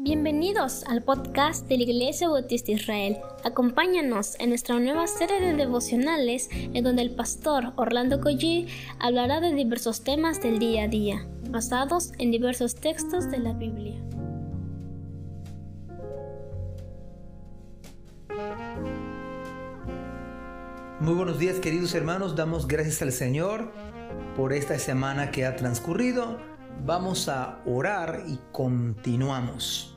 Bienvenidos al podcast de la Iglesia Bautista Israel. Acompáñanos en nuestra nueva serie de devocionales en donde el pastor Orlando Collie hablará de diversos temas del día a día, basados en diversos textos de la Biblia. Muy buenos días queridos hermanos, damos gracias al Señor por esta semana que ha transcurrido vamos a orar y continuamos.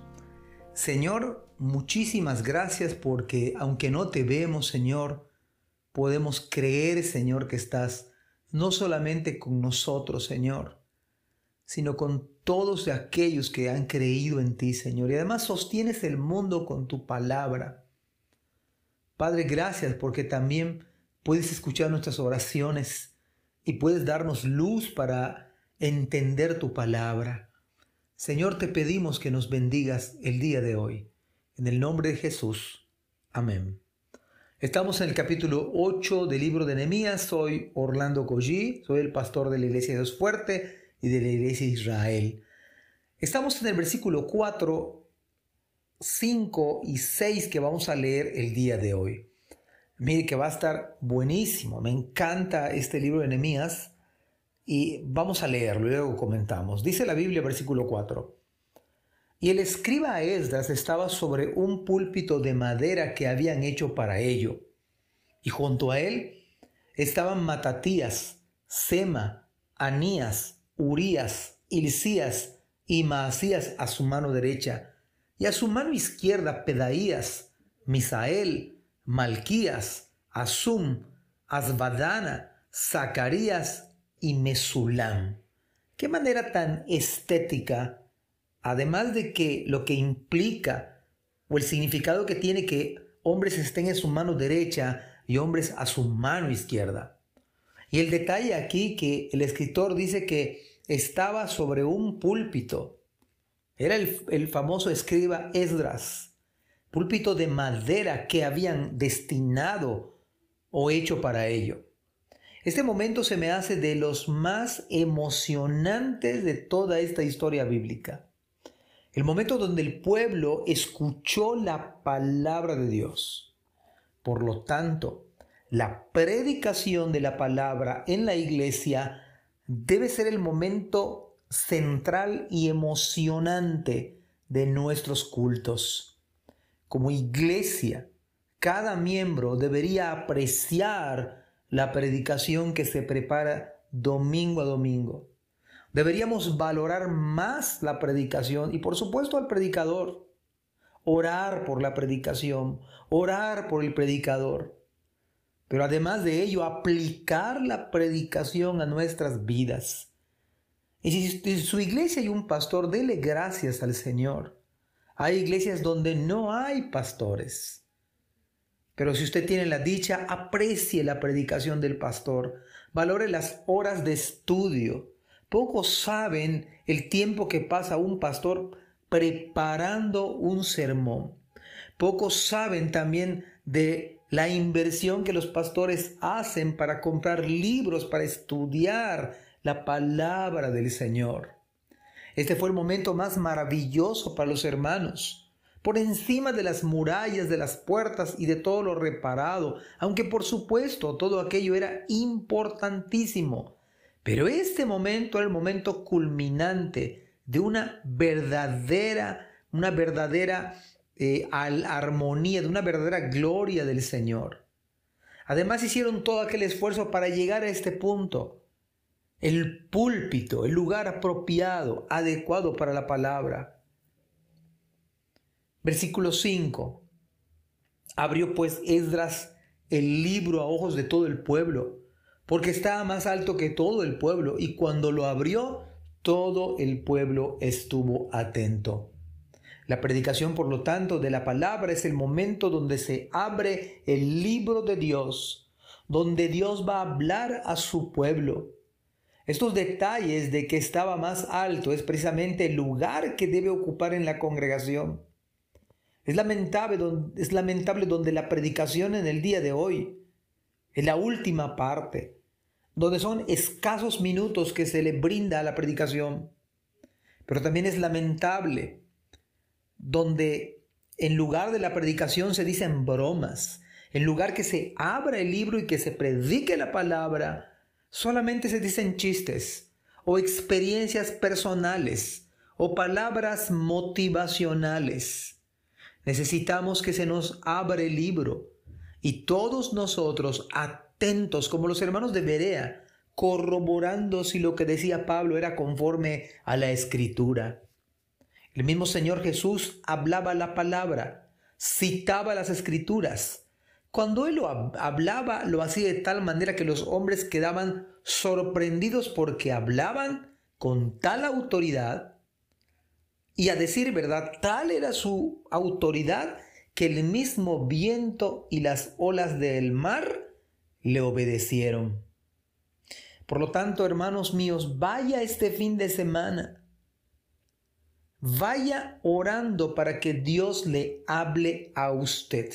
Señor, muchísimas gracias porque aunque no te vemos, Señor, podemos creer, Señor, que estás no solamente con nosotros, Señor, sino con todos aquellos que han creído en ti, Señor. Y además sostienes el mundo con tu palabra. Padre, gracias porque también puedes escuchar nuestras oraciones y puedes darnos luz para entender tu palabra. Señor, te pedimos que nos bendigas el día de hoy. En el nombre de Jesús. Amén. Estamos en el capítulo 8 del libro de Nehemías. Soy Orlando Collí, soy el pastor de la Iglesia de Dios Fuerte y de la Iglesia de Israel. Estamos en el versículo 4, 5 y 6 que vamos a leer el día de hoy. Mire que va a estar buenísimo. Me encanta este libro de Nehemías y vamos a leerlo luego comentamos. Dice la Biblia, versículo 4. Y el escriba Esdras estaba sobre un púlpito de madera que habían hecho para ello. Y junto a él estaban Matatías, Sema, Anías, Urías, Ilcías y Maasías a su mano derecha, y a su mano izquierda Pedaías, Misael, Malquías, Asum, Asbadana, Zacarías y Mesulam. Qué manera tan estética, además de que lo que implica o el significado que tiene que hombres estén en su mano derecha y hombres a su mano izquierda. Y el detalle aquí que el escritor dice que estaba sobre un púlpito. Era el, el famoso escriba Esdras, púlpito de madera que habían destinado o hecho para ello. Este momento se me hace de los más emocionantes de toda esta historia bíblica. El momento donde el pueblo escuchó la palabra de Dios. Por lo tanto, la predicación de la palabra en la iglesia debe ser el momento central y emocionante de nuestros cultos. Como iglesia, cada miembro debería apreciar la predicación que se prepara domingo a domingo. Deberíamos valorar más la predicación y por supuesto al predicador. Orar por la predicación, orar por el predicador. Pero además de ello, aplicar la predicación a nuestras vidas. Y si en su iglesia hay un pastor, dele gracias al Señor. Hay iglesias donde no hay pastores. Pero si usted tiene la dicha, aprecie la predicación del pastor, valore las horas de estudio. Pocos saben el tiempo que pasa un pastor preparando un sermón. Pocos saben también de la inversión que los pastores hacen para comprar libros, para estudiar la palabra del Señor. Este fue el momento más maravilloso para los hermanos por encima de las murallas, de las puertas y de todo lo reparado, aunque por supuesto todo aquello era importantísimo. Pero este momento era el momento culminante de una verdadera, una verdadera eh, armonía, de una verdadera gloria del Señor. Además hicieron todo aquel esfuerzo para llegar a este punto. El púlpito, el lugar apropiado, adecuado para la palabra. Versículo 5. Abrió pues Esdras el libro a ojos de todo el pueblo, porque estaba más alto que todo el pueblo, y cuando lo abrió, todo el pueblo estuvo atento. La predicación, por lo tanto, de la palabra es el momento donde se abre el libro de Dios, donde Dios va a hablar a su pueblo. Estos detalles de que estaba más alto es precisamente el lugar que debe ocupar en la congregación. Es lamentable, es lamentable donde la predicación en el día de hoy, en la última parte, donde son escasos minutos que se le brinda a la predicación. Pero también es lamentable donde en lugar de la predicación se dicen bromas, en lugar que se abra el libro y que se predique la palabra, solamente se dicen chistes o experiencias personales o palabras motivacionales. Necesitamos que se nos abra el libro y todos nosotros atentos como los hermanos de Berea, corroborando si lo que decía Pablo era conforme a la escritura. El mismo Señor Jesús hablaba la palabra, citaba las escrituras. Cuando él lo hablaba, lo hacía de tal manera que los hombres quedaban sorprendidos porque hablaban con tal autoridad y a decir verdad, tal era su autoridad que el mismo viento y las olas del mar le obedecieron. Por lo tanto, hermanos míos, vaya este fin de semana. Vaya orando para que Dios le hable a usted.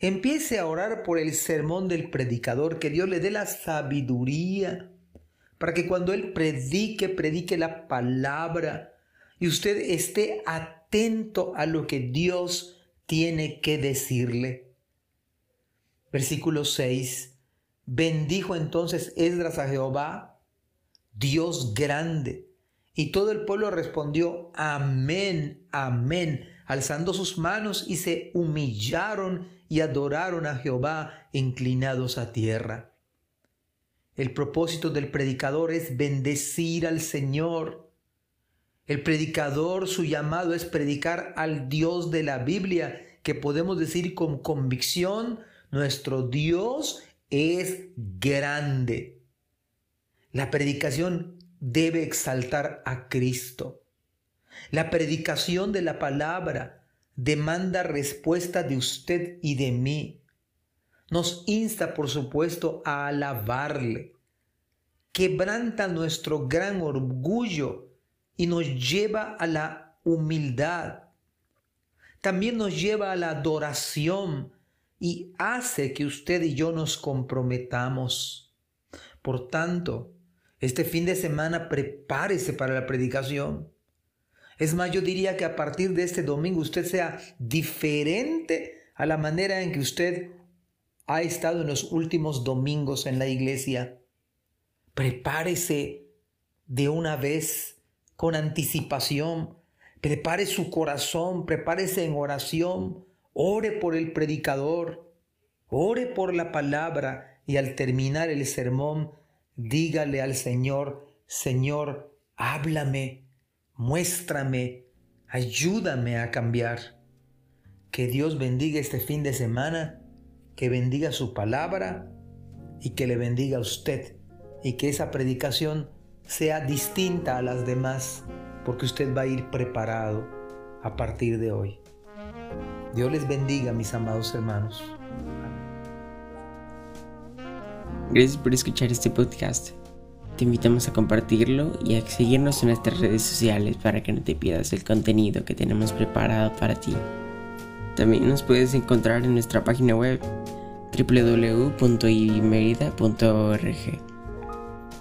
Empiece a orar por el sermón del predicador, que Dios le dé la sabiduría para que cuando Él predique, predique la palabra y usted esté atento a lo que Dios tiene que decirle. Versículo 6. Bendijo entonces Esdras a Jehová, Dios grande. Y todo el pueblo respondió, amén, amén, alzando sus manos y se humillaron y adoraron a Jehová inclinados a tierra. El propósito del predicador es bendecir al Señor. El predicador, su llamado es predicar al Dios de la Biblia, que podemos decir con convicción, nuestro Dios es grande. La predicación debe exaltar a Cristo. La predicación de la palabra demanda respuesta de usted y de mí. Nos insta, por supuesto, a alabarle. Quebranta nuestro gran orgullo y nos lleva a la humildad. También nos lleva a la adoración y hace que usted y yo nos comprometamos. Por tanto, este fin de semana prepárese para la predicación. Es más, yo diría que a partir de este domingo usted sea diferente a la manera en que usted ha estado en los últimos domingos en la iglesia. Prepárese de una vez, con anticipación. Prepare su corazón, prepárese en oración ore por el predicador, ore por la palabra y al terminar el sermón, dígale al Señor, Señor, háblame, muéstrame, ayúdame a cambiar. Que Dios bendiga este fin de semana, que bendiga su palabra y que le bendiga a usted y que esa predicación sea distinta a las demás porque usted va a ir preparado a partir de hoy. Dios les bendiga, mis amados hermanos. Gracias por escuchar este podcast. Te invitamos a compartirlo y a seguirnos en nuestras redes sociales para que no te pierdas el contenido que tenemos preparado para ti. También nos puedes encontrar en nuestra página web www.ibismerida.org